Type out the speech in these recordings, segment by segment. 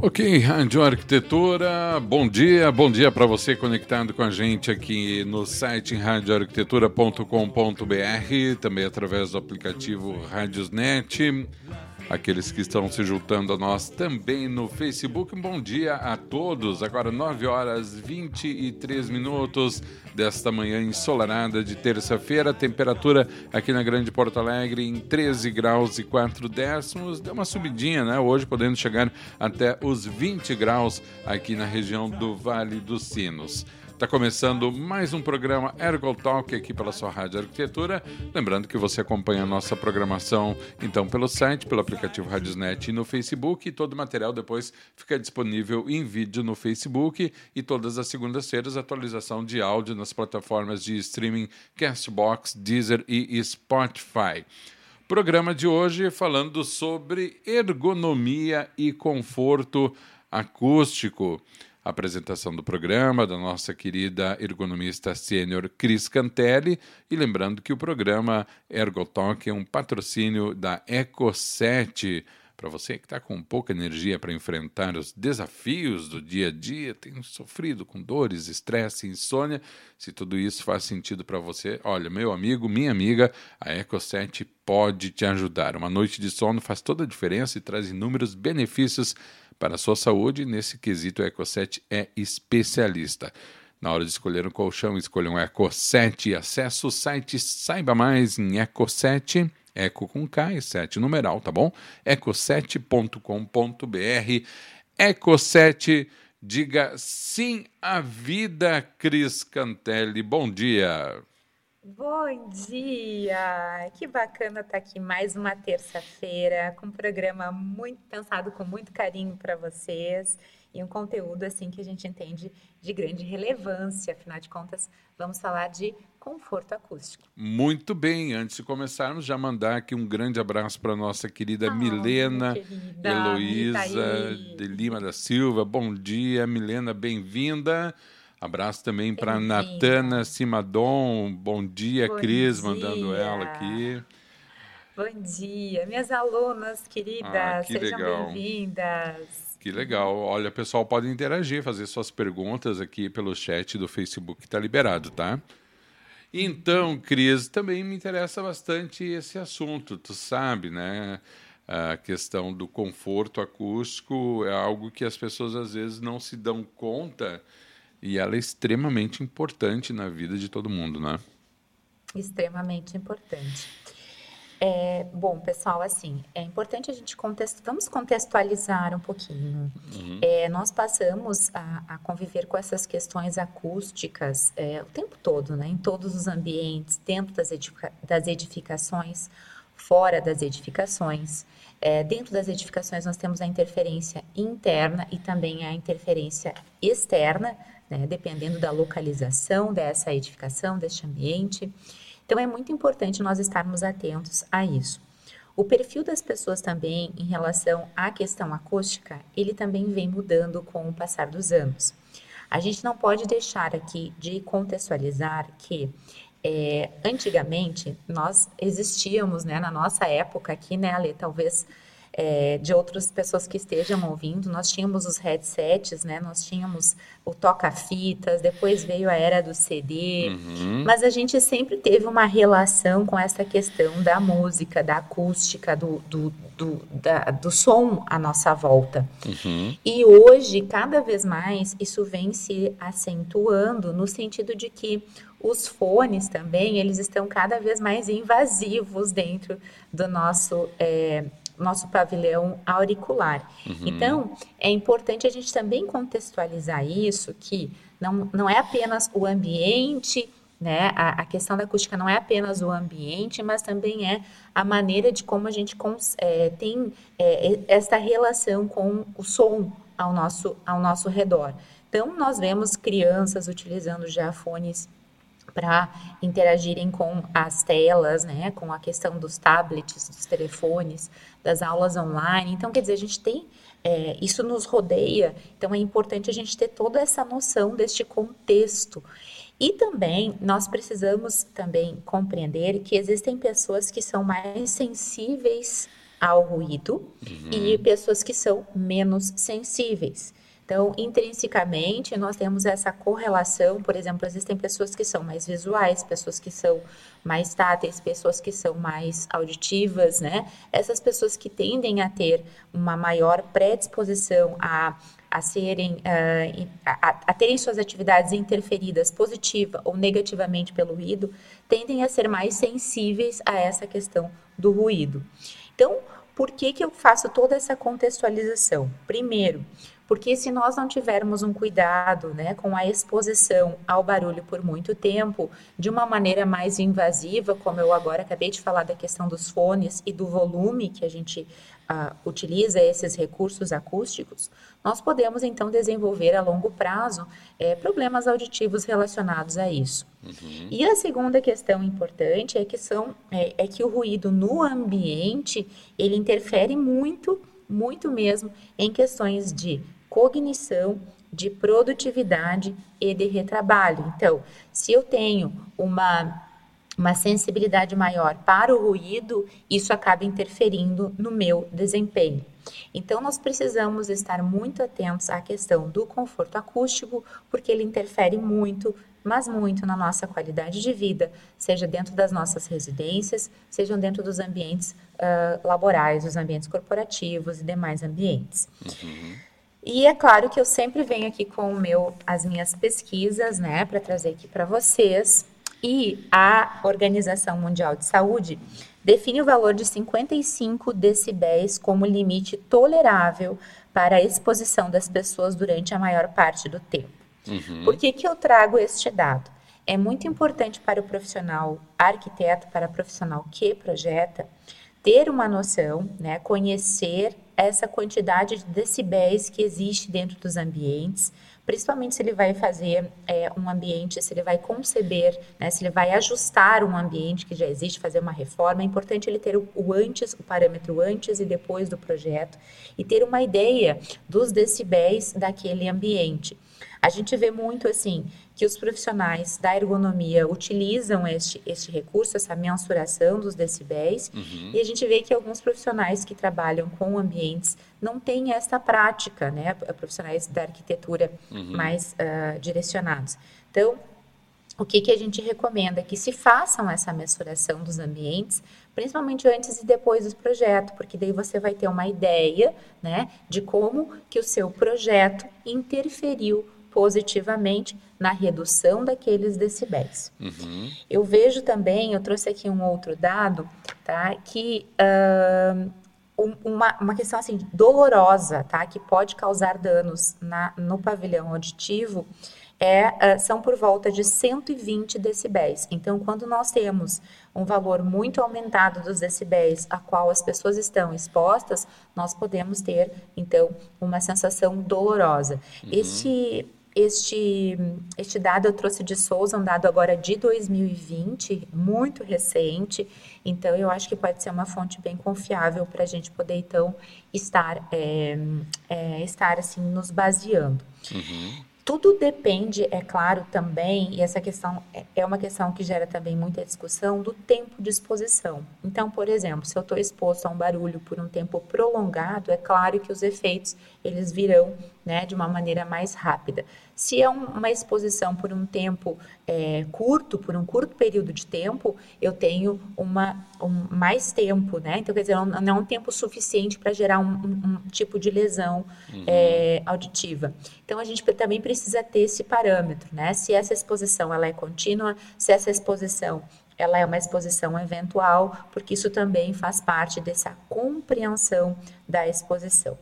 Ok, Rádio Arquitetura, bom dia, bom dia para você conectado com a gente aqui no site radioarquitetura.com.br, também através do aplicativo Radiosnet aqueles que estão se juntando a nós também no Facebook. Um bom dia a todos. Agora 9 horas 23 minutos desta manhã ensolarada de terça-feira. Temperatura aqui na Grande Porto Alegre em 13 graus e 4 décimos. Deu uma subidinha, né? Hoje podendo chegar até os 20 graus aqui na região do Vale dos Sinos. Está começando mais um programa Ergo Talk aqui pela sua Rádio Arquitetura. Lembrando que você acompanha a nossa programação então pelo site, pelo aplicativo Radiosnet e no Facebook. E todo o material depois fica disponível em vídeo no Facebook. E todas as segundas-feiras, atualização de áudio nas plataformas de streaming Castbox, Deezer e Spotify. Programa de hoje falando sobre ergonomia e conforto acústico apresentação do programa da nossa querida ergonomista sênior Cris Cantelli. E lembrando que o programa Ergotalk é um patrocínio da Eco7. Para você que está com pouca energia para enfrentar os desafios do dia a dia, tem sofrido com dores, estresse, insônia, se tudo isso faz sentido para você, olha, meu amigo, minha amiga, a Eco7 pode te ajudar. Uma noite de sono faz toda a diferença e traz inúmeros benefícios para a sua saúde, nesse quesito, o Eco7 é especialista. Na hora de escolher um colchão, escolha um Eco7 e acesse o site Saiba Mais em Eco7, Eco com K e 7 numeral, tá bom? eco7.com.br. Eco7, diga sim à vida, Cris Cantelli. Bom dia. Bom dia! Que bacana estar aqui mais uma terça-feira com um programa muito pensado com muito carinho para vocês e um conteúdo assim que a gente entende de grande relevância. Afinal de contas, vamos falar de conforto acústico. Muito bem, antes de começarmos, já mandar aqui um grande abraço para nossa querida oh, Milena querida, Heloísa de Lima da Silva. Bom dia, Milena, bem-vinda. Abraço também para Natana Simadon. Bom dia, Bom Cris, dia. mandando ela aqui. Bom dia, minhas alunas queridas, ah, que sejam bem-vindas. Que legal. Olha, pessoal, pode interagir, fazer suas perguntas aqui pelo chat do Facebook, que está liberado, tá? Então, Cris, também me interessa bastante esse assunto, tu sabe, né? A questão do conforto acústico é algo que as pessoas às vezes não se dão conta e ela é extremamente importante na vida de todo mundo, né? Extremamente importante. É, bom, pessoal, assim, é importante a gente contexto, vamos contextualizar um pouquinho. Uhum. É, nós passamos a, a, conviver com essas questões acústicas é, o tempo todo, né? Em todos os ambientes, dentro das, edifica das edificações, fora das edificações. É, dentro das edificações, nós temos a interferência interna e também a interferência externa, né, dependendo da localização dessa edificação, deste ambiente. Então, é muito importante nós estarmos atentos a isso. O perfil das pessoas também, em relação à questão acústica, ele também vem mudando com o passar dos anos. A gente não pode deixar aqui de contextualizar que é, antigamente nós existíamos, né, na nossa época aqui, né, Ale, talvez é, de outras pessoas que estejam ouvindo, nós tínhamos os headsets, né? Nós tínhamos o toca-fitas, depois veio a era do CD, uhum. mas a gente sempre teve uma relação com essa questão da música, da acústica, do, do, do, da, do som à nossa volta. Uhum. E hoje, cada vez mais, isso vem se acentuando no sentido de que os fones também, eles estão cada vez mais invasivos dentro do nosso é, nosso pavilhão auricular. Uhum. Então, é importante a gente também contextualizar isso, que não, não é apenas o ambiente né? A, a, questão da acústica não é apenas o ambiente, mas também é a maneira de como a gente é, tem é, esta relação com o som ao nosso, ao nosso redor. Então, nós vemos crianças utilizando já fones para interagirem com as telas, né, com a questão dos tablets, dos telefones, das aulas online. Então, quer dizer, a gente tem é, isso nos rodeia, então é importante a gente ter toda essa noção deste contexto. E também nós precisamos também compreender que existem pessoas que são mais sensíveis ao ruído uhum. e pessoas que são menos sensíveis. Então, intrinsecamente, nós temos essa correlação, por exemplo, existem pessoas que são mais visuais, pessoas que são mais táteis, pessoas que são mais auditivas, né? Essas pessoas que tendem a ter uma maior predisposição a a serem uh, a, a, terem suas atividades interferidas positiva ou negativamente pelo ruído tendem a ser mais sensíveis a essa questão do ruído. Então, por que que eu faço toda essa contextualização? Primeiro, porque se nós não tivermos um cuidado né, com a exposição ao barulho por muito tempo, de uma maneira mais invasiva, como eu agora acabei de falar da questão dos fones e do volume que a gente uh, utiliza esses recursos acústicos, nós podemos então desenvolver a longo prazo é, problemas auditivos relacionados a isso. Uhum. E a segunda questão importante é que, são, é, é que o ruído no ambiente ele interfere muito, muito mesmo em questões de cognição, de produtividade e de retrabalho. Então, se eu tenho uma uma sensibilidade maior para o ruído, isso acaba interferindo no meu desempenho. Então, nós precisamos estar muito atentos à questão do conforto acústico, porque ele interfere muito, mas muito na nossa qualidade de vida, seja dentro das nossas residências, sejam dentro dos ambientes uh, laborais, os ambientes corporativos e demais ambientes. Uhum. E é claro que eu sempre venho aqui com o meu, as minhas pesquisas, né, para trazer aqui para vocês. E a Organização Mundial de Saúde define o valor de 55 decibéis como limite tolerável para a exposição das pessoas durante a maior parte do tempo. Uhum. Por que, que eu trago este dado? É muito importante para o profissional arquiteto, para o profissional que projeta, ter uma noção, né, conhecer essa quantidade de decibéis que existe dentro dos ambientes, principalmente se ele vai fazer é, um ambiente, se ele vai conceber, né, se ele vai ajustar um ambiente que já existe, fazer uma reforma, é importante ele ter o, o antes, o parâmetro antes e depois do projeto e ter uma ideia dos decibéis daquele ambiente. A gente vê muito assim que os profissionais da ergonomia utilizam este, este recurso, essa mensuração dos decibéis, uhum. e a gente vê que alguns profissionais que trabalham com ambientes não têm essa prática, né? Profissionais da arquitetura uhum. mais uh, direcionados. Então, o que, que a gente recomenda? Que se façam essa mensuração dos ambientes, principalmente antes e depois do projeto, porque daí você vai ter uma ideia, né, de como que o seu projeto interferiu positivamente na redução daqueles decibéis. Uhum. Eu vejo também, eu trouxe aqui um outro dado, tá, que uh, uma, uma questão assim dolorosa, tá, que pode causar danos na, no pavilhão auditivo, é, uh, são por volta de 120 decibéis. Então, quando nós temos um valor muito aumentado dos decibéis a qual as pessoas estão expostas, nós podemos ter, então, uma sensação dolorosa. Uhum. Este este, este dado eu trouxe de Souza, um dado agora de 2020, muito recente, então eu acho que pode ser uma fonte bem confiável para a gente poder, então, estar, é, é, estar assim, nos baseando. Uhum. Tudo depende, é claro, também, e essa questão é, é uma questão que gera também muita discussão, do tempo de exposição. Então, por exemplo, se eu estou exposto a um barulho por um tempo prolongado, é claro que os efeitos, eles virão né, de uma maneira mais rápida. Se é um, uma exposição por um tempo é, curto, por um curto período de tempo, eu tenho uma, um, mais tempo, né? Então, quer dizer, não, é um tempo suficiente para gerar um, um, tipo de lesão uhum. é, auditiva. Então, a gente também precisa ter esse parâmetro, né? Se essa exposição ela é contínua, se essa exposição ela é uma exposição eventual, porque isso também faz parte dessa compreensão da exposição.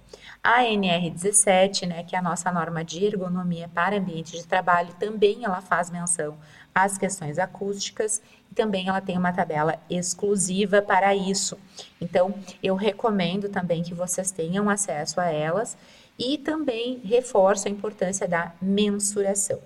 A NR17, né, que é a nossa norma de ergonomia para ambiente de trabalho, também ela faz menção às questões acústicas e também ela tem uma tabela exclusiva para isso. Então, eu recomendo também que vocês tenham acesso a elas e também reforço a importância da mensuração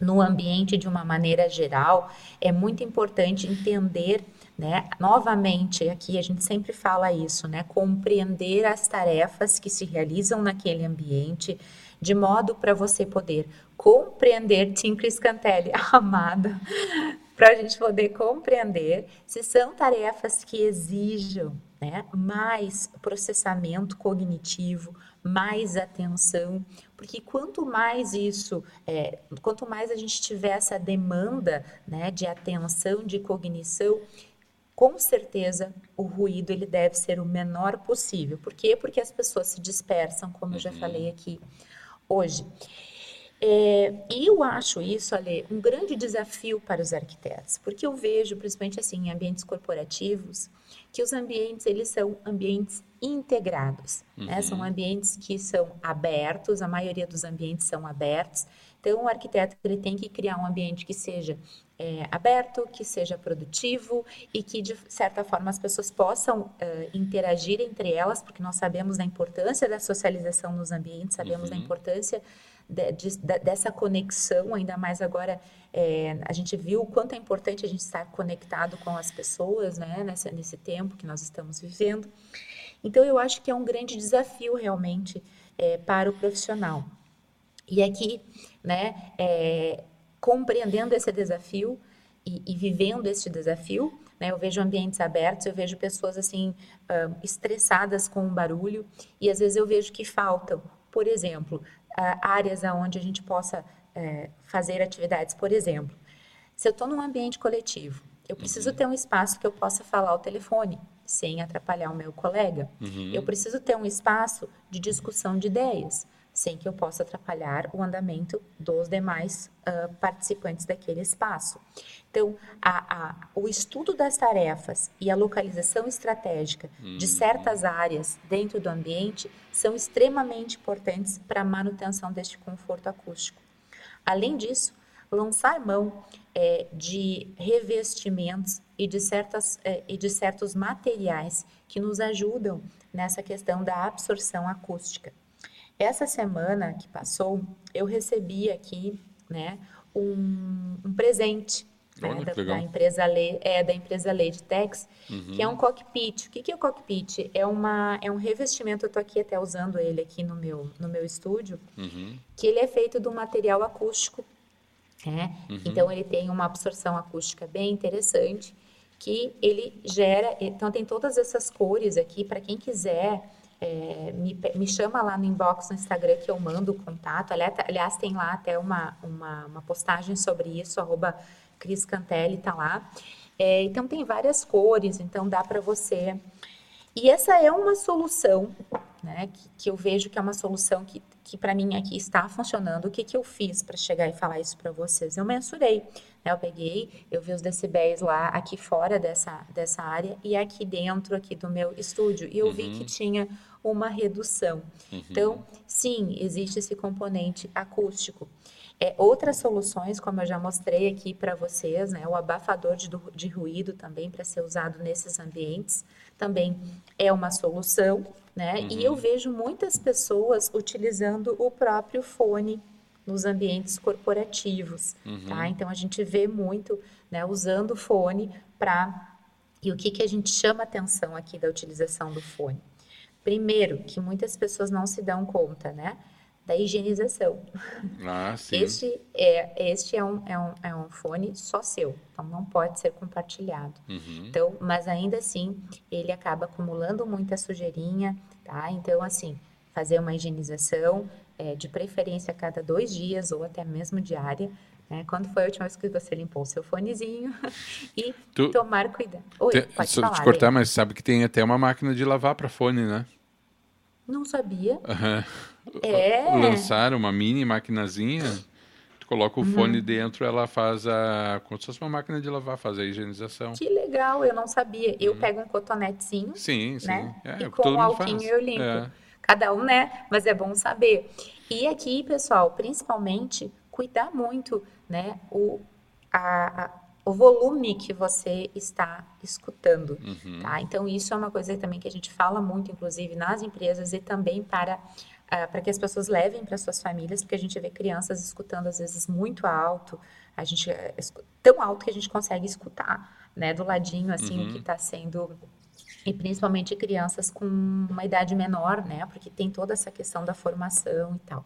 no ambiente de uma maneira geral, é muito importante entender, né? Novamente, aqui a gente sempre fala isso, né? Compreender as tarefas que se realizam naquele ambiente, de modo para você poder compreender, Tim Criscantelli, amada, para a gente poder compreender se são tarefas que exijam né, mais processamento cognitivo, mais atenção, porque quanto mais isso, é, quanto mais a gente tiver essa demanda né, de atenção, de cognição, com certeza o ruído ele deve ser o menor possível. Por quê? Porque as pessoas se dispersam, como eu já uhum. falei aqui hoje. É, e eu acho isso, Ale, um grande desafio para os arquitetos, porque eu vejo, principalmente assim, em ambientes corporativos, que os ambientes eles são ambientes integrados, uhum. né? São ambientes que são abertos, a maioria dos ambientes são abertos. Então, o arquiteto ele tem que criar um ambiente que seja é, aberto, que seja produtivo e que, de certa forma, as pessoas possam uh, interagir entre elas, porque nós sabemos da importância da socialização nos ambientes, sabemos uhum. da importância de, de, dessa conexão, ainda mais agora é, a gente viu o quanto é importante a gente estar conectado com as pessoas, né, nesse, nesse tempo que nós estamos vivendo. Então, eu acho que é um grande desafio realmente é, para o profissional. E aqui, né, é, compreendendo esse desafio e, e vivendo este desafio, né, eu vejo ambientes abertos, eu vejo pessoas assim uh, estressadas com o barulho e às vezes eu vejo que faltam, por exemplo, áreas aonde a gente possa é, fazer atividades. Por exemplo, se eu estou num ambiente coletivo, eu preciso uhum. ter um espaço que eu possa falar ao telefone sem atrapalhar o meu colega. Uhum. Eu preciso ter um espaço de discussão de ideias sem que eu possa atrapalhar o andamento dos demais uh, participantes daquele espaço. Então, a, a, o estudo das tarefas e a localização estratégica uhum. de certas áreas dentro do ambiente são extremamente importantes para a manutenção deste conforto acústico. Além disso, lançar mão é, de revestimentos e de, certas, é, e de certos materiais que nos ajudam nessa questão da absorção acústica. Essa semana que passou, eu recebi aqui, né, um, um presente né, da, da, empresa Le, é da empresa Leadtex, uhum. que é um cockpit. O que, que é o cockpit? É uma é um revestimento. Eu estou aqui até usando ele aqui no meu no meu estúdio, uhum. que ele é feito de um material acústico, né? Uhum. Então ele tem uma absorção acústica bem interessante, que ele gera. Então tem todas essas cores aqui para quem quiser é, me, me, chama lá no inbox no Instagram que eu mando o contato. Aliás, tem lá até uma, uma, uma postagem sobre isso, arroba Cris Cantelli tá lá. É, então tem várias cores, então dá para você. E essa é uma solução, né, que, que eu vejo que é uma solução que, que para mim aqui está funcionando. O que, que eu fiz para chegar e falar isso para vocês? Eu mensurei, né, eu peguei, eu vi os decibéis lá aqui fora dessa, dessa área e aqui dentro aqui do meu estúdio e eu uhum. vi que tinha uma redução. Uhum. Então, sim, existe esse componente acústico. É, outras soluções, como eu já mostrei aqui para vocês, né, o abafador de, de ruído também para ser usado nesses ambientes, também é uma solução, né? Uhum. E eu vejo muitas pessoas utilizando o próprio fone nos ambientes corporativos, uhum. tá? Então a gente vê muito, né, usando o fone para e o que que a gente chama atenção aqui da utilização do fone? Primeiro, que muitas pessoas não se dão conta, né? Da higienização. Ah, sim. Este é, este é, um, é, um, é um fone só seu, então não pode ser compartilhado. Uhum. Então, mas ainda assim, ele acaba acumulando muita sujeirinha, tá? Então, assim, fazer uma higienização, é, de preferência a cada dois dias ou até mesmo diária, né? Quando foi a última vez que você limpou o seu fonezinho e tu, tomar cuidado. Oi, te, pode falar, te cortar, mas sabe que tem até uma máquina de lavar para fone, né? Não sabia. Uhum. É. Lançaram uma mini maquinazinha. Tu coloca o uhum. fone dentro, ela faz a. como se fosse uma máquina de lavar, faz a higienização. Que legal, eu não sabia. Eu uhum. pego um cotonetezinho. Sim, sim. Né? É, e com o alquinho eu limpo. É. Cada um, né? Mas é bom saber. E aqui, pessoal, principalmente, cuidar muito, né? O, a, a o volume que você está escutando, uhum. tá? Então isso é uma coisa também que a gente fala muito, inclusive nas empresas e também para uh, para que as pessoas levem para suas famílias, porque a gente vê crianças escutando às vezes muito alto, a gente eh, tão alto que a gente consegue escutar, né, do ladinho assim uhum. o que está sendo e principalmente crianças com uma idade menor, né, porque tem toda essa questão da formação e tal.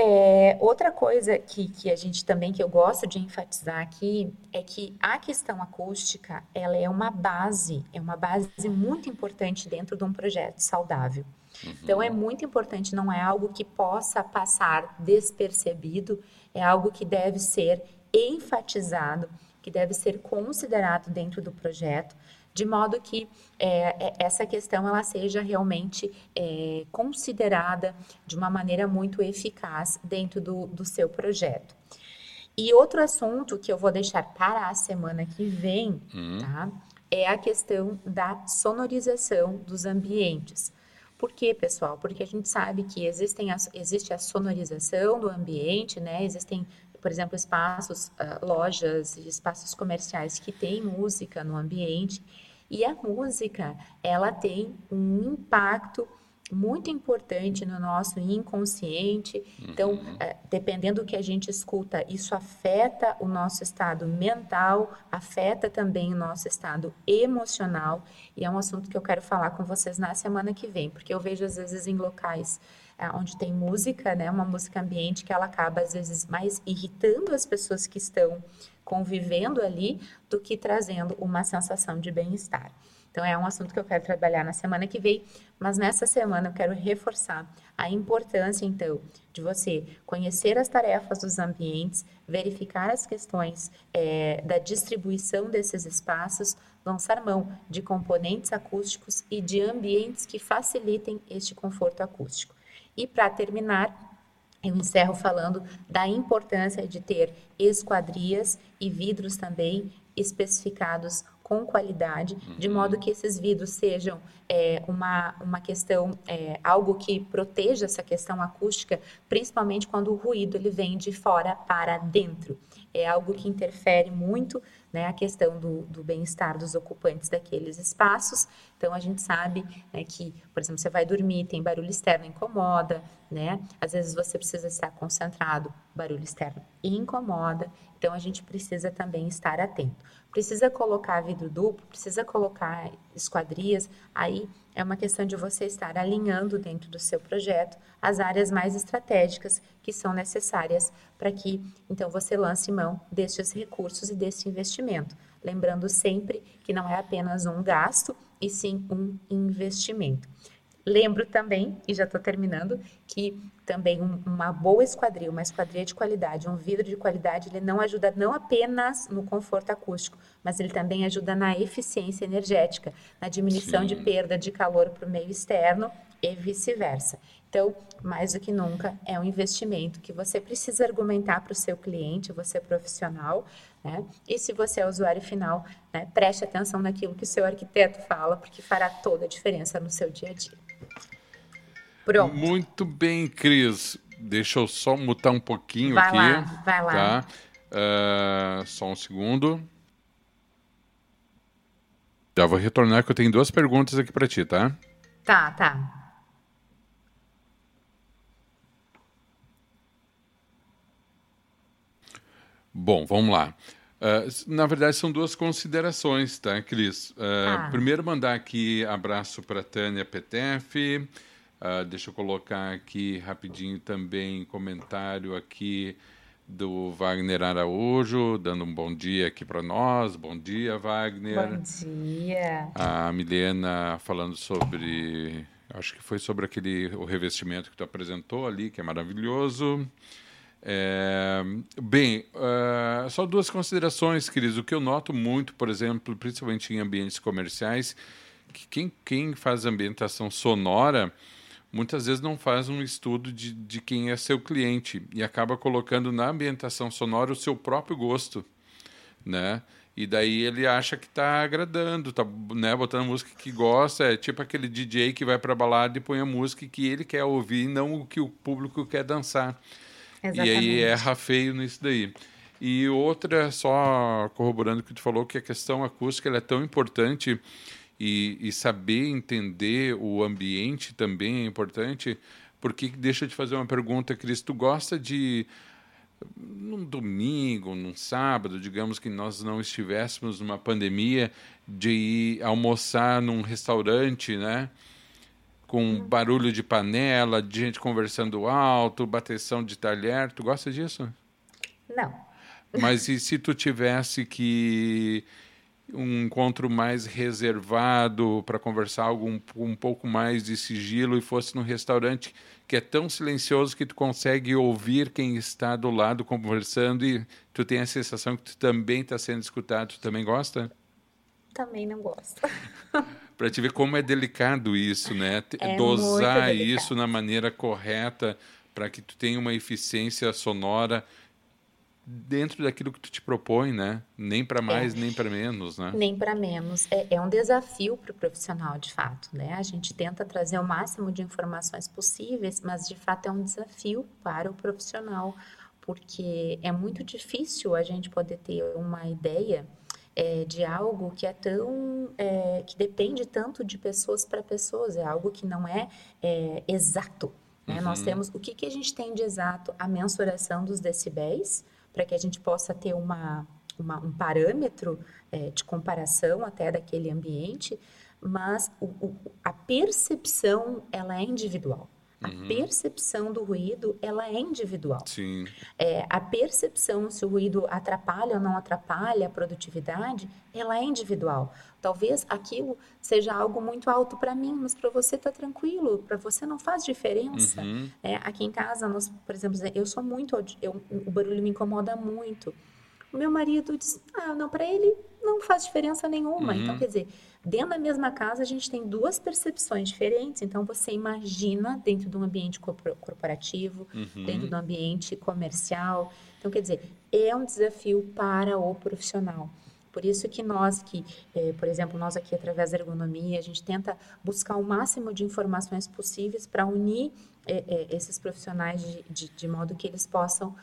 É, outra coisa que, que a gente também, que eu gosto de enfatizar aqui, é que a questão acústica, ela é uma base, é uma base muito importante dentro de um projeto saudável. Uhum. Então, é muito importante, não é algo que possa passar despercebido, é algo que deve ser enfatizado, que deve ser considerado dentro do projeto, de modo que é, é, essa questão ela seja realmente é, considerada de uma maneira muito eficaz dentro do, do seu projeto. E outro assunto que eu vou deixar para a semana que vem, uhum. tá? É a questão da sonorização dos ambientes. Por quê, pessoal? Porque a gente sabe que existem a, existe a sonorização do ambiente, né? Existem, por exemplo, espaços, uh, lojas e espaços comerciais que têm música no ambiente e a música, ela tem um impacto muito importante no nosso inconsciente. Então, uhum. é, dependendo do que a gente escuta, isso afeta o nosso estado mental, afeta também o nosso estado emocional. E é um assunto que eu quero falar com vocês na semana que vem, porque eu vejo às vezes em locais onde tem música, né, uma música ambiente que ela acaba às vezes mais irritando as pessoas que estão convivendo ali do que trazendo uma sensação de bem-estar. Então, é um assunto que eu quero trabalhar na semana que vem, mas nessa semana eu quero reforçar a importância, então, de você conhecer as tarefas dos ambientes, verificar as questões é, da distribuição desses espaços, lançar mão de componentes acústicos e de ambientes que facilitem este conforto acústico. E para terminar, eu encerro falando da importância de ter esquadrias e vidros também especificados com qualidade, de uhum. modo que esses vidros sejam é, uma, uma questão, é, algo que proteja essa questão acústica, principalmente quando o ruído ele vem de fora para dentro. É algo que interfere muito né, a questão do, do bem-estar dos ocupantes daqueles espaços. Então, a gente sabe né, que, por exemplo, você vai dormir, tem barulho externo, incomoda, né? Às vezes você precisa estar concentrado, barulho externo incomoda. Então, a gente precisa também estar atento. Precisa colocar vidro duplo, precisa colocar esquadrias, aí é uma questão de você estar alinhando dentro do seu projeto as áreas mais estratégicas que são necessárias para que então você lance mão destes recursos e desse investimento. Lembrando sempre que não é apenas um gasto, e sim um investimento. Lembro também, e já estou terminando, que também um, uma boa esquadria, uma esquadria de qualidade, um vidro de qualidade, ele não ajuda não apenas no conforto acústico, mas ele também ajuda na eficiência energética, na diminuição Sim. de perda de calor para o meio externo e vice-versa. Então, mais do que nunca, é um investimento que você precisa argumentar para o seu cliente, você profissional, né? E se você é usuário final, né, preste atenção naquilo que o seu arquiteto fala, porque fará toda a diferença no seu dia a dia. Pronto. Muito bem, Cris. Deixa eu só mutar um pouquinho vai aqui. Lá, vai lá. Tá? Uh, só um segundo. Já vou retornar que eu tenho duas perguntas aqui para ti, tá? Tá, tá. Bom, vamos lá. Uh, na verdade, são duas considerações, tá, Cris? Uh, ah. Primeiro, mandar aqui abraço para Tânia Petef. Uh, deixa eu colocar aqui rapidinho também comentário aqui do Wagner Araújo, dando um bom dia aqui para nós. Bom dia, Wagner. Bom dia. A Milena falando sobre, acho que foi sobre aquele o revestimento que tu apresentou ali, que é maravilhoso. É, bem, uh, só duas considerações, Cris. O que eu noto muito, por exemplo, principalmente em ambientes comerciais, que quem, quem faz ambientação sonora muitas vezes não faz um estudo de, de quem é seu cliente e acaba colocando na ambientação sonora o seu próprio gosto, né? E daí ele acha que está agradando, tá, né, botando música que gosta, é tipo aquele DJ que vai para balada e põe a música que ele quer ouvir, não o que o público quer dançar. Exatamente. E aí erra feio nisso daí. E outra, só corroborando o que tu falou, que a questão acústica é tão importante e, e saber entender o ambiente também é importante, porque deixa eu te fazer uma pergunta, Cris, tu gosta de num domingo, num sábado, digamos que nós não estivéssemos numa pandemia, de ir almoçar num restaurante, né? Com barulho de panela, de gente conversando alto, bateção de talher. Tu gosta disso? Não. Mas e se tu tivesse que um encontro mais reservado para conversar algo um, um, pouco mais de sigilo e fosse num restaurante que é tão silencioso que tu consegue ouvir quem está do lado conversando e tu tem a sensação que tu também está sendo escutado. Tu também gosta? Também não gosto. para te ver como é delicado isso, né? É Dosar isso na maneira correta para que tu tenha uma eficiência sonora dentro daquilo que tu te propõe, né? Nem para mais, é. nem para menos, né? Nem para menos. É, é, um desafio para o profissional, de fato, né? A gente tenta trazer o máximo de informações possíveis, mas de fato é um desafio para o profissional, porque é muito difícil a gente poder ter uma ideia é, de algo que é tão é, que depende tanto de pessoas para pessoas, é algo que não é, é exato. Né? Uhum. Nós temos o que, que a gente tem de exato? A mensuração dos decibéis para que a gente possa ter uma, uma um parâmetro é, de comparação até daquele ambiente, mas o, o, a percepção ela é individual. A uhum. percepção do ruído, ela é individual. Sim. É, a percepção se o ruído atrapalha ou não atrapalha a produtividade, ela é individual. Talvez aquilo seja algo muito alto para mim, mas para você tá tranquilo, para você não faz diferença. Uhum. É, aqui em casa, nós, por exemplo, eu sou muito, eu, o barulho me incomoda muito. O meu marido diz, ah, não, para ele não faz diferença nenhuma. Uhum. Então, quer dizer, Dentro da mesma casa, a gente tem duas percepções diferentes. Então, você imagina dentro de um ambiente corporativo, uhum. dentro do ambiente comercial. Então, quer dizer, é um desafio para o profissional. Por isso que nós que, eh, por exemplo, nós aqui através da ergonomia, a gente tenta buscar o máximo de informações possíveis para unir eh, eh, esses profissionais de, de, de, modo que eles possam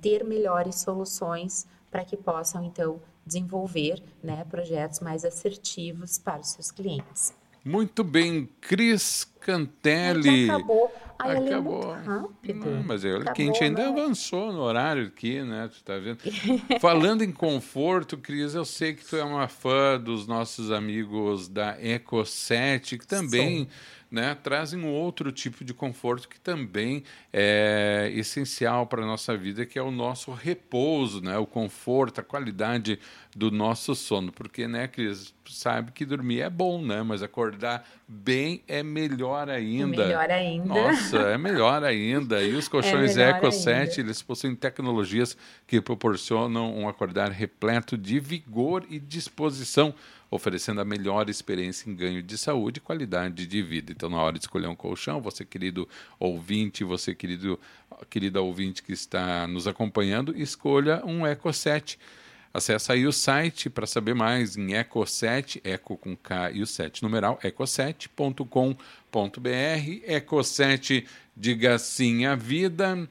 ter melhores soluções para que possam, então, desenvolver né, projetos mais assertivos para os seus clientes. Muito bem, Cris Cantelli. Já acabou. Ai, acabou. rápido. Não, mas olha acabou, que a gente ainda não. avançou no horário aqui, né? Tu tá vendo? Falando em conforto, Cris, eu sei que tu é uma fã dos nossos amigos da Eco7, que também né, trazem um outro tipo de conforto que também é essencial para a nossa vida, que é o nosso repouso, né, o conforto, a qualidade do nosso sono. Porque, né, Cris, sabe que dormir é bom, né, mas acordar bem é melhor ainda. Melhor ainda. Nossa, é melhor ainda. E os é colchões é Eco 7, eles possuem tecnologias que proporcionam um acordar repleto de vigor e disposição oferecendo a melhor experiência em ganho de saúde e qualidade de vida. Então, na hora de escolher um colchão, você, querido ouvinte, você, querido, querida ouvinte que está nos acompanhando, escolha um Eco 7. Acesse aí o site para saber mais em Eco7, Eco com K e o 7 numeral, eco7.com.br. Eco7, diga sim à vida.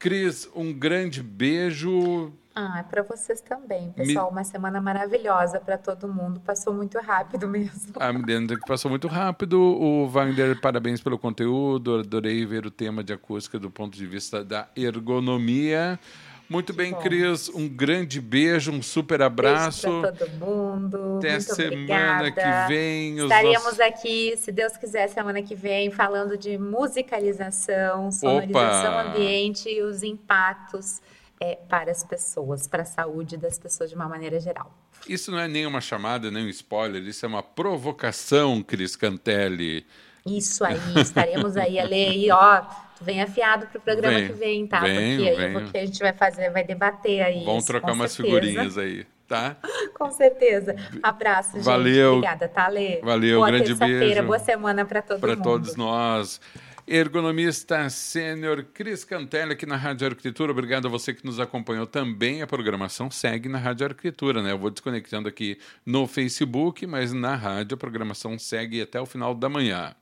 Cris, um grande beijo. Ah, é para vocês também, pessoal. Me... Uma semana maravilhosa para todo mundo. Passou muito rápido mesmo. Ah, me dentro que passou muito rápido. O Wagner, parabéns pelo conteúdo. Adorei ver o tema de acústica do ponto de vista da ergonomia. Muito bem, Cris. Um grande beijo, um super abraço. Beijo para todo mundo. Até Muito semana obrigada. que vem. Estaremos nossos... aqui, se Deus quiser, semana que vem, falando de musicalização, sonorização Opa. ambiente e os impactos é, para as pessoas, para a saúde das pessoas de uma maneira geral. Isso não é nem uma chamada, nem um spoiler, isso é uma provocação, Cris Cantelli. Isso aí, estaremos aí, Ale, aí, ó, tu vem afiado para o programa vem, que vem, tá? Vem, Porque aí a gente vai fazer, vai debater aí. Vamos trocar umas certeza. figurinhas aí, tá? com certeza. Abraço, gente. Valeu. Obrigada, tá, Ale? Valeu, boa grande beijo. Boa semana para todo pra mundo. Para todos nós. Ergonomista sênior Cris Cantelli aqui na Rádio Arquitetura. Obrigado a você que nos acompanhou também. A programação segue na Rádio Arquitetura, né? Eu vou desconectando aqui no Facebook, mas na rádio a programação segue até o final da manhã.